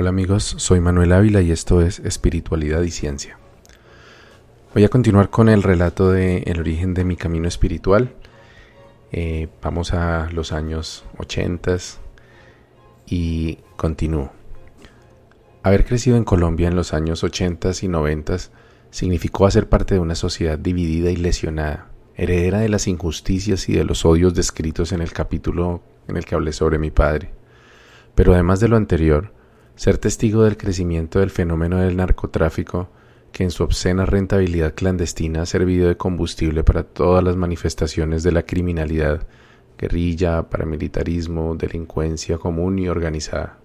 Hola amigos, soy Manuel Ávila y esto es Espiritualidad y Ciencia. Voy a continuar con el relato de El origen de mi camino espiritual. Eh, vamos a los años 80 y continúo. Haber crecido en Colombia en los años 80 y 90 significó hacer parte de una sociedad dividida y lesionada, heredera de las injusticias y de los odios descritos en el capítulo en el que hablé sobre mi padre. Pero además de lo anterior, ser testigo del crecimiento del fenómeno del narcotráfico que en su obscena rentabilidad clandestina ha servido de combustible para todas las manifestaciones de la criminalidad, guerrilla, paramilitarismo, delincuencia común y organizada.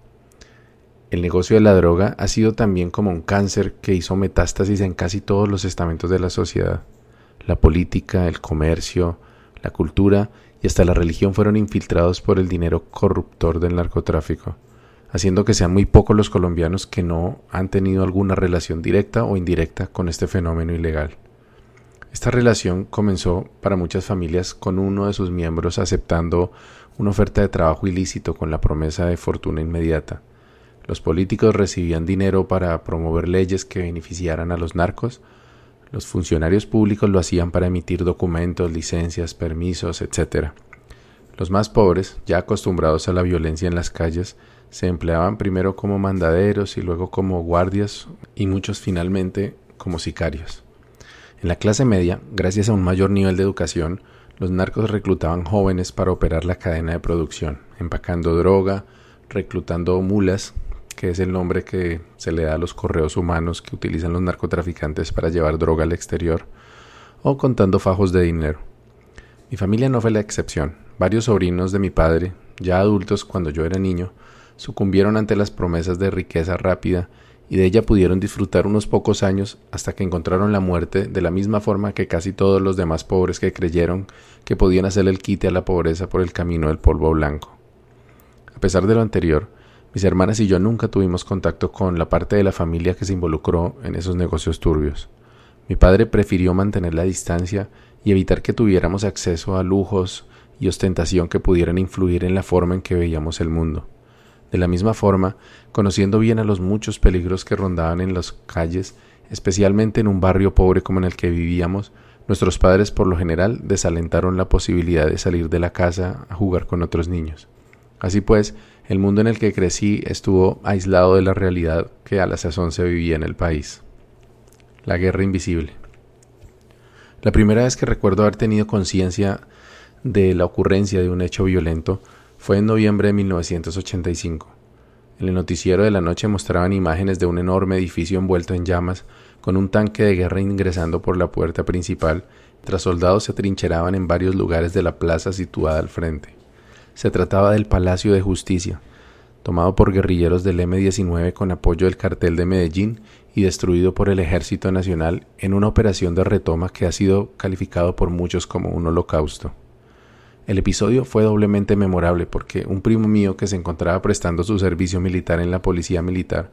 El negocio de la droga ha sido también como un cáncer que hizo metástasis en casi todos los estamentos de la sociedad. La política, el comercio, la cultura y hasta la religión fueron infiltrados por el dinero corruptor del narcotráfico haciendo que sean muy pocos los colombianos que no han tenido alguna relación directa o indirecta con este fenómeno ilegal. Esta relación comenzó para muchas familias con uno de sus miembros aceptando una oferta de trabajo ilícito con la promesa de fortuna inmediata. Los políticos recibían dinero para promover leyes que beneficiaran a los narcos. Los funcionarios públicos lo hacían para emitir documentos, licencias, permisos, etc. Los más pobres, ya acostumbrados a la violencia en las calles, se empleaban primero como mandaderos y luego como guardias y muchos finalmente como sicarios. En la clase media, gracias a un mayor nivel de educación, los narcos reclutaban jóvenes para operar la cadena de producción, empacando droga, reclutando mulas, que es el nombre que se le da a los correos humanos que utilizan los narcotraficantes para llevar droga al exterior, o contando fajos de dinero. Mi familia no fue la excepción. Varios sobrinos de mi padre, ya adultos cuando yo era niño, sucumbieron ante las promesas de riqueza rápida y de ella pudieron disfrutar unos pocos años hasta que encontraron la muerte de la misma forma que casi todos los demás pobres que creyeron que podían hacer el quite a la pobreza por el camino del polvo blanco. A pesar de lo anterior, mis hermanas y yo nunca tuvimos contacto con la parte de la familia que se involucró en esos negocios turbios. Mi padre prefirió mantener la distancia y evitar que tuviéramos acceso a lujos y ostentación que pudieran influir en la forma en que veíamos el mundo. De la misma forma, conociendo bien a los muchos peligros que rondaban en las calles, especialmente en un barrio pobre como en el que vivíamos, nuestros padres por lo general desalentaron la posibilidad de salir de la casa a jugar con otros niños. Así pues, el mundo en el que crecí estuvo aislado de la realidad que a la sazón se vivía en el país. La guerra invisible. La primera vez que recuerdo haber tenido conciencia de la ocurrencia de un hecho violento fue en noviembre de 1985. En el noticiero de la noche mostraban imágenes de un enorme edificio envuelto en llamas, con un tanque de guerra ingresando por la puerta principal, mientras soldados se trincheraban en varios lugares de la plaza situada al frente. Se trataba del Palacio de Justicia, tomado por guerrilleros del M-19 con apoyo del cartel de Medellín y destruido por el Ejército Nacional en una operación de retoma que ha sido calificado por muchos como un holocausto. El episodio fue doblemente memorable porque un primo mío que se encontraba prestando su servicio militar en la policía militar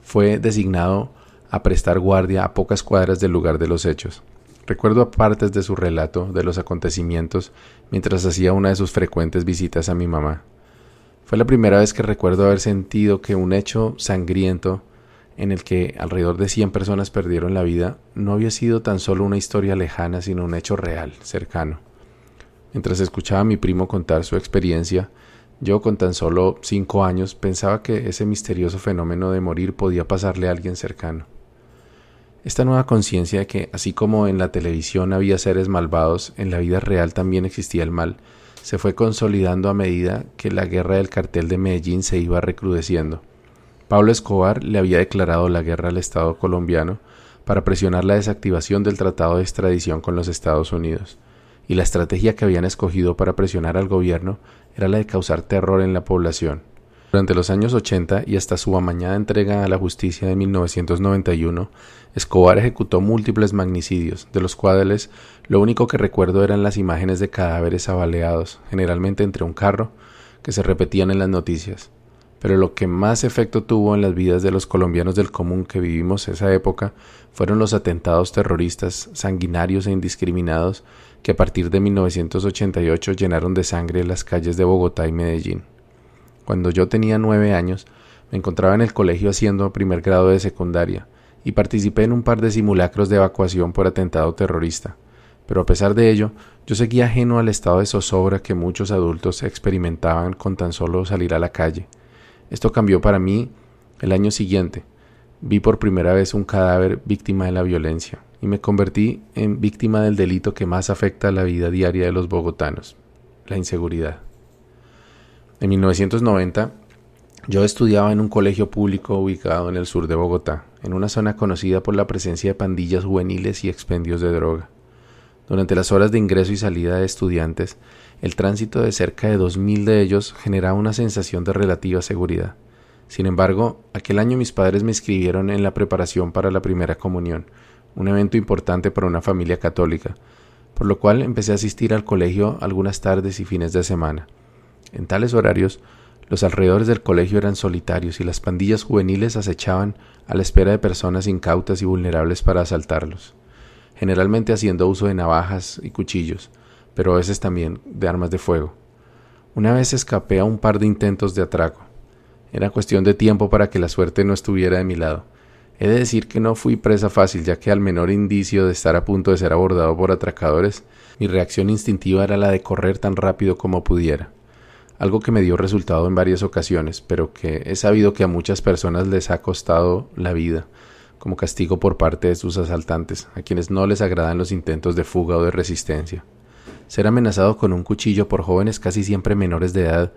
fue designado a prestar guardia a pocas cuadras del lugar de los hechos. Recuerdo partes de su relato de los acontecimientos mientras hacía una de sus frecuentes visitas a mi mamá. Fue la primera vez que recuerdo haber sentido que un hecho sangriento en el que alrededor de 100 personas perdieron la vida no había sido tan solo una historia lejana, sino un hecho real, cercano. Mientras escuchaba a mi primo contar su experiencia, yo con tan solo cinco años pensaba que ese misterioso fenómeno de morir podía pasarle a alguien cercano. Esta nueva conciencia de que, así como en la televisión había seres malvados, en la vida real también existía el mal, se fue consolidando a medida que la guerra del cartel de Medellín se iba recrudeciendo. Pablo Escobar le había declarado la guerra al Estado colombiano para presionar la desactivación del tratado de extradición con los Estados Unidos y la estrategia que habían escogido para presionar al gobierno era la de causar terror en la población. Durante los años 80 y hasta su amañada entrega a la justicia de 1991, Escobar ejecutó múltiples magnicidios, de los cuales lo único que recuerdo eran las imágenes de cadáveres abaleados, generalmente entre un carro, que se repetían en las noticias. Pero lo que más efecto tuvo en las vidas de los colombianos del común que vivimos esa época fueron los atentados terroristas sanguinarios e indiscriminados que a partir de 1988 llenaron de sangre las calles de Bogotá y Medellín. Cuando yo tenía nueve años, Me encontraba en el colegio haciendo primer grado de secundaria y participé en un par de simulacros de evacuación por atentado terrorista. Pero a pesar de ello, yo seguía ajeno al estado de zozobra que muchos adultos experimentaban con tan solo salir a la calle. Esto cambió para mí el año siguiente. Vi por primera vez un cadáver víctima de la violencia y me convertí en víctima del delito que más afecta a la vida diaria de los bogotanos, la inseguridad. En 1990 yo estudiaba en un colegio público ubicado en el sur de Bogotá, en una zona conocida por la presencia de pandillas juveniles y expendios de droga. Durante las horas de ingreso y salida de estudiantes, el tránsito de cerca de dos mil de ellos generaba una sensación de relativa seguridad. Sin embargo, aquel año mis padres me inscribieron en la preparación para la primera comunión, un evento importante para una familia católica, por lo cual empecé a asistir al colegio algunas tardes y fines de semana. En tales horarios, los alrededores del colegio eran solitarios y las pandillas juveniles acechaban a la espera de personas incautas y vulnerables para asaltarlos, generalmente haciendo uso de navajas y cuchillos, pero a veces también de armas de fuego. Una vez escapé a un par de intentos de atraco. Era cuestión de tiempo para que la suerte no estuviera de mi lado. He de decir que no fui presa fácil, ya que al menor indicio de estar a punto de ser abordado por atracadores, mi reacción instintiva era la de correr tan rápido como pudiera algo que me dio resultado en varias ocasiones, pero que he sabido que a muchas personas les ha costado la vida como castigo por parte de sus asaltantes, a quienes no les agradan los intentos de fuga o de resistencia. Ser amenazado con un cuchillo por jóvenes casi siempre menores de edad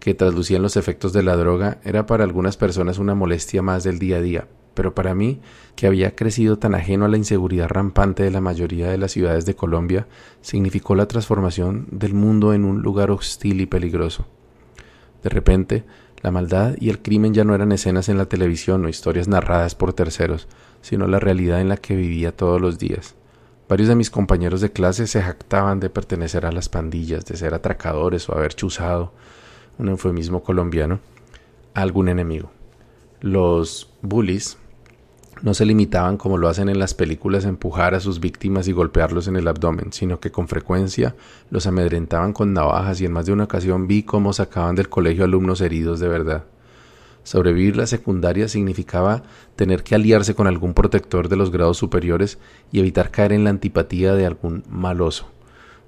que traslucían los efectos de la droga era para algunas personas una molestia más del día a día, pero para mí, que había crecido tan ajeno a la inseguridad rampante de la mayoría de las ciudades de Colombia, significó la transformación del mundo en un lugar hostil y peligroso. De repente, la maldad y el crimen ya no eran escenas en la televisión o historias narradas por terceros, sino la realidad en la que vivía todos los días. Varios de mis compañeros de clase se jactaban de pertenecer a las pandillas, de ser atracadores o haber chuzado, un eufemismo colombiano, a algún enemigo. Los bullies, no se limitaban como lo hacen en las películas a empujar a sus víctimas y golpearlos en el abdomen, sino que con frecuencia los amedrentaban con navajas y en más de una ocasión vi cómo sacaban del colegio alumnos heridos de verdad. Sobrevivir la secundaria significaba tener que aliarse con algún protector de los grados superiores y evitar caer en la antipatía de algún maloso.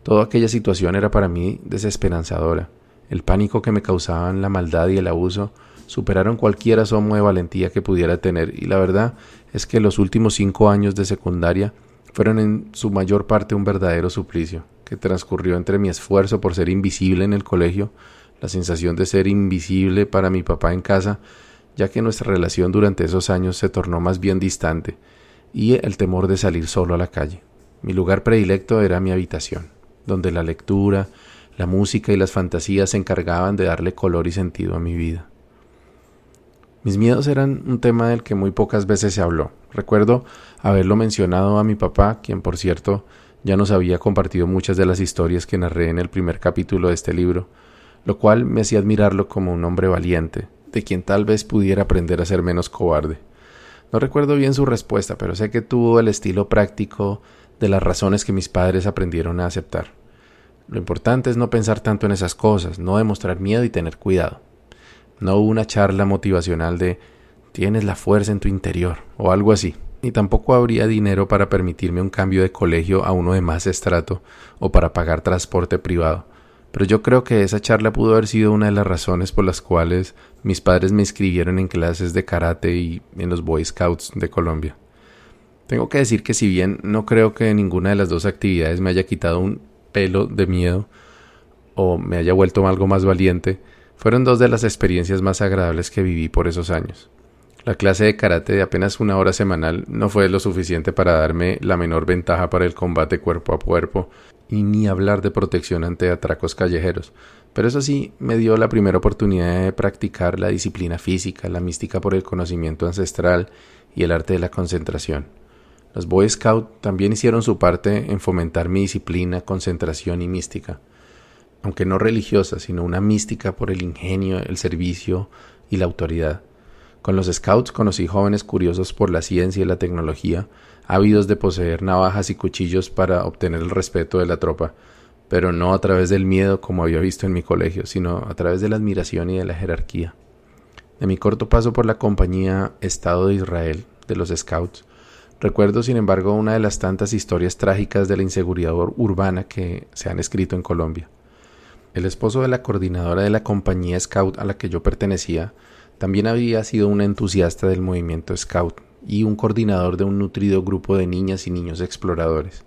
Toda aquella situación era para mí desesperanzadora. El pánico que me causaban la maldad y el abuso superaron cualquier asomo de valentía que pudiera tener y la verdad es que los últimos cinco años de secundaria fueron en su mayor parte un verdadero suplicio, que transcurrió entre mi esfuerzo por ser invisible en el colegio, la sensación de ser invisible para mi papá en casa, ya que nuestra relación durante esos años se tornó más bien distante, y el temor de salir solo a la calle. Mi lugar predilecto era mi habitación, donde la lectura, la música y las fantasías se encargaban de darle color y sentido a mi vida. Mis miedos eran un tema del que muy pocas veces se habló. Recuerdo haberlo mencionado a mi papá, quien por cierto ya nos había compartido muchas de las historias que narré en el primer capítulo de este libro, lo cual me hacía admirarlo como un hombre valiente, de quien tal vez pudiera aprender a ser menos cobarde. No recuerdo bien su respuesta, pero sé que tuvo el estilo práctico de las razones que mis padres aprendieron a aceptar. Lo importante es no pensar tanto en esas cosas, no demostrar miedo y tener cuidado. No una charla motivacional de tienes la fuerza en tu interior o algo así. Ni tampoco habría dinero para permitirme un cambio de colegio a uno de más estrato o para pagar transporte privado. Pero yo creo que esa charla pudo haber sido una de las razones por las cuales mis padres me inscribieron en clases de karate y en los Boy Scouts de Colombia. Tengo que decir que si bien no creo que ninguna de las dos actividades me haya quitado un pelo de miedo o me haya vuelto algo más valiente, fueron dos de las experiencias más agradables que viví por esos años. La clase de karate de apenas una hora semanal no fue lo suficiente para darme la menor ventaja para el combate cuerpo a cuerpo y ni hablar de protección ante atracos callejeros, pero eso sí me dio la primera oportunidad de practicar la disciplina física, la mística por el conocimiento ancestral y el arte de la concentración. Los Boy Scouts también hicieron su parte en fomentar mi disciplina, concentración y mística aunque no religiosa, sino una mística por el ingenio, el servicio y la autoridad. Con los scouts conocí jóvenes curiosos por la ciencia y la tecnología, ávidos de poseer navajas y cuchillos para obtener el respeto de la tropa, pero no a través del miedo como había visto en mi colegio, sino a través de la admiración y de la jerarquía. De mi corto paso por la compañía Estado de Israel de los Scouts, recuerdo sin embargo una de las tantas historias trágicas de la inseguridad urbana que se han escrito en Colombia. El esposo de la coordinadora de la compañía Scout a la que yo pertenecía también había sido un entusiasta del movimiento Scout y un coordinador de un nutrido grupo de niñas y niños exploradores.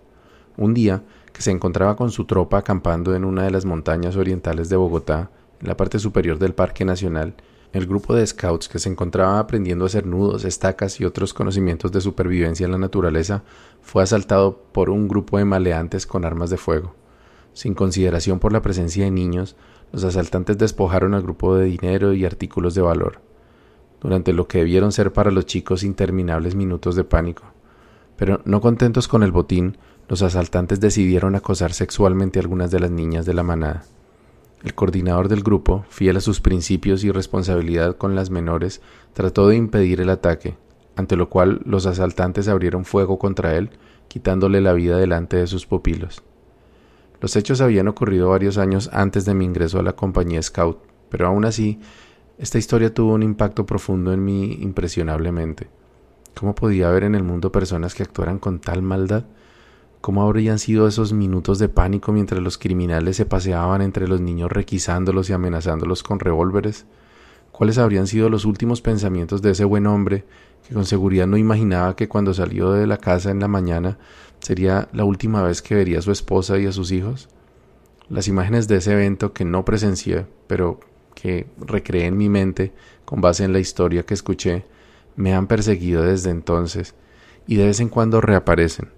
Un día, que se encontraba con su tropa acampando en una de las montañas orientales de Bogotá, en la parte superior del Parque Nacional, el grupo de scouts que se encontraba aprendiendo a hacer nudos, estacas y otros conocimientos de supervivencia en la naturaleza fue asaltado por un grupo de maleantes con armas de fuego. Sin consideración por la presencia de niños, los asaltantes despojaron al grupo de dinero y artículos de valor, durante lo que debieron ser para los chicos interminables minutos de pánico. Pero no contentos con el botín, los asaltantes decidieron acosar sexualmente a algunas de las niñas de la manada. El coordinador del grupo, fiel a sus principios y responsabilidad con las menores, trató de impedir el ataque, ante lo cual los asaltantes abrieron fuego contra él, quitándole la vida delante de sus pupilos. Los hechos habían ocurrido varios años antes de mi ingreso a la compañía Scout, pero aún así, esta historia tuvo un impacto profundo en mí impresionablemente. ¿Cómo podía haber en el mundo personas que actuaran con tal maldad? ¿Cómo habrían sido esos minutos de pánico mientras los criminales se paseaban entre los niños requisándolos y amenazándolos con revólveres? ¿Cuáles habrían sido los últimos pensamientos de ese buen hombre que con seguridad no imaginaba que cuando salió de la casa en la mañana sería la última vez que vería a su esposa y a sus hijos? Las imágenes de ese evento que no presencié, pero que recreé en mi mente con base en la historia que escuché, me han perseguido desde entonces y de vez en cuando reaparecen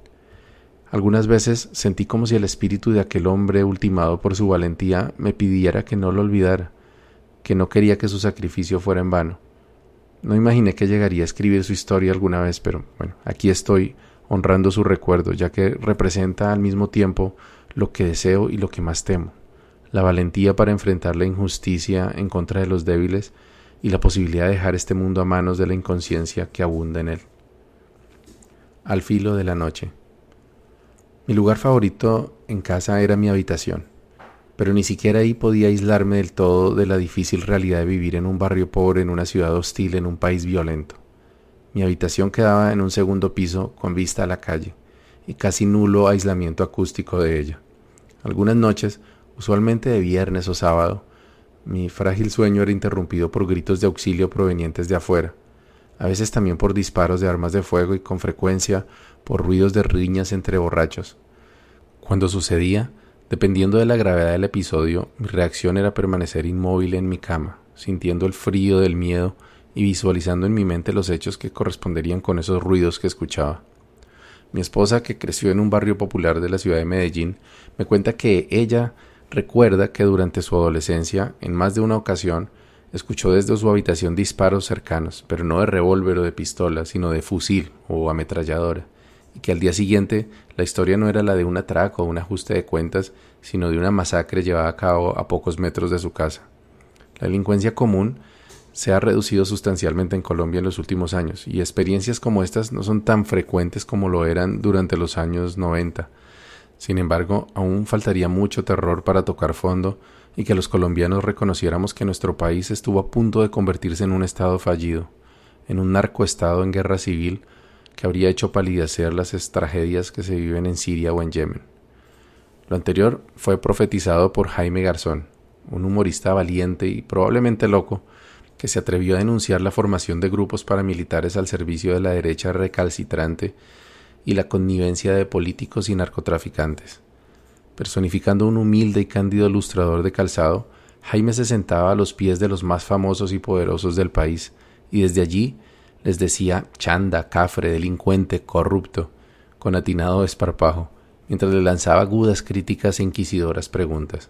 algunas veces sentí como si el espíritu de aquel hombre ultimado por su valentía me pidiera que no lo olvidara, que no quería que su sacrificio fuera en vano. No imaginé que llegaría a escribir su historia alguna vez, pero bueno, aquí estoy honrando su recuerdo, ya que representa al mismo tiempo lo que deseo y lo que más temo, la valentía para enfrentar la injusticia en contra de los débiles y la posibilidad de dejar este mundo a manos de la inconsciencia que abunda en él. Al filo de la noche. Mi lugar favorito en casa era mi habitación, pero ni siquiera ahí podía aislarme del todo de la difícil realidad de vivir en un barrio pobre, en una ciudad hostil, en un país violento. Mi habitación quedaba en un segundo piso con vista a la calle y casi nulo aislamiento acústico de ella. Algunas noches, usualmente de viernes o sábado, mi frágil sueño era interrumpido por gritos de auxilio provenientes de afuera, a veces también por disparos de armas de fuego y con frecuencia por ruidos de riñas entre borrachos. Cuando sucedía, dependiendo de la gravedad del episodio, mi reacción era permanecer inmóvil en mi cama, sintiendo el frío del miedo y visualizando en mi mente los hechos que corresponderían con esos ruidos que escuchaba. Mi esposa, que creció en un barrio popular de la ciudad de Medellín, me cuenta que ella recuerda que durante su adolescencia, en más de una ocasión, escuchó desde su habitación disparos cercanos, pero no de revólver o de pistola, sino de fusil o ametralladora y que al día siguiente la historia no era la de un atraco o un ajuste de cuentas, sino de una masacre llevada a cabo a pocos metros de su casa. La delincuencia común se ha reducido sustancialmente en Colombia en los últimos años, y experiencias como estas no son tan frecuentes como lo eran durante los años 90. Sin embargo, aún faltaría mucho terror para tocar fondo y que los colombianos reconociéramos que nuestro país estuvo a punto de convertirse en un estado fallido, en un narcoestado en guerra civil, que habría hecho palidecer las tragedias que se viven en Siria o en Yemen. Lo anterior fue profetizado por Jaime Garzón, un humorista valiente y probablemente loco, que se atrevió a denunciar la formación de grupos paramilitares al servicio de la derecha recalcitrante y la connivencia de políticos y narcotraficantes. Personificando un humilde y cándido ilustrador de calzado, Jaime se sentaba a los pies de los más famosos y poderosos del país, y desde allí les decía chanda, cafre, delincuente, corrupto, con atinado esparpajo, mientras le lanzaba agudas críticas e inquisidoras preguntas.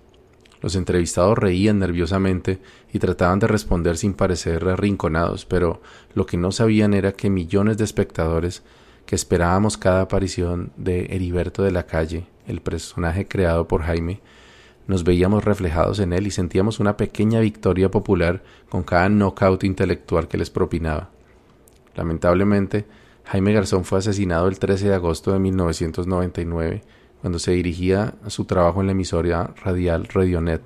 Los entrevistados reían nerviosamente y trataban de responder sin parecer arrinconados, pero lo que no sabían era que millones de espectadores que esperábamos cada aparición de Heriberto de la calle, el personaje creado por Jaime, nos veíamos reflejados en él y sentíamos una pequeña victoria popular con cada knockout intelectual que les propinaba. Lamentablemente, Jaime Garzón fue asesinado el 13 de agosto de 1999 cuando se dirigía a su trabajo en la emisora radial Radionet.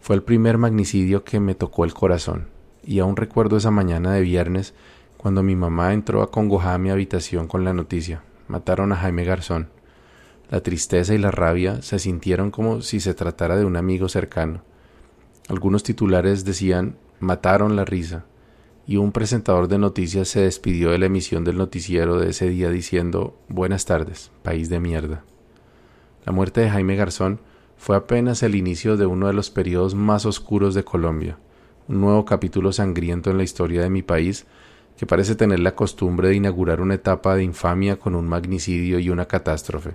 Fue el primer magnicidio que me tocó el corazón. y aún recuerdo esa mañana de viernes cuando mi mamá entró acongojada a mi habitación con la noticia. Mataron a Jaime Garzón. La tristeza y la rabia se sintieron como si se tratara de un amigo cercano. Algunos titulares decían mataron la risa y un presentador de noticias se despidió de la emisión del noticiero de ese día diciendo Buenas tardes, país de mierda. La muerte de Jaime Garzón fue apenas el inicio de uno de los periodos más oscuros de Colombia, un nuevo capítulo sangriento en la historia de mi país que parece tener la costumbre de inaugurar una etapa de infamia con un magnicidio y una catástrofe.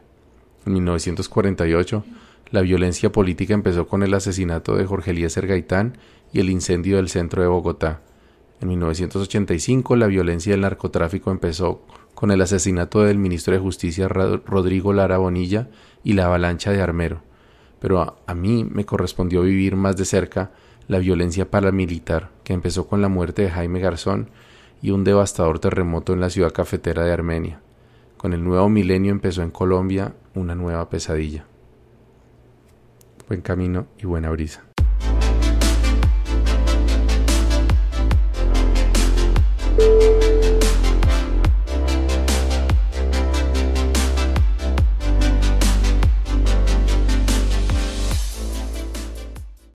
En 1948, la violencia política empezó con el asesinato de Jorge Eliezer Gaitán y el incendio del centro de Bogotá. En 1985, la violencia del narcotráfico empezó con el asesinato del ministro de Justicia Rodrigo Lara Bonilla y la avalancha de Armero. Pero a, a mí me correspondió vivir más de cerca la violencia paramilitar, que empezó con la muerte de Jaime Garzón y un devastador terremoto en la ciudad cafetera de Armenia. Con el nuevo milenio empezó en Colombia una nueva pesadilla. Buen camino y buena brisa.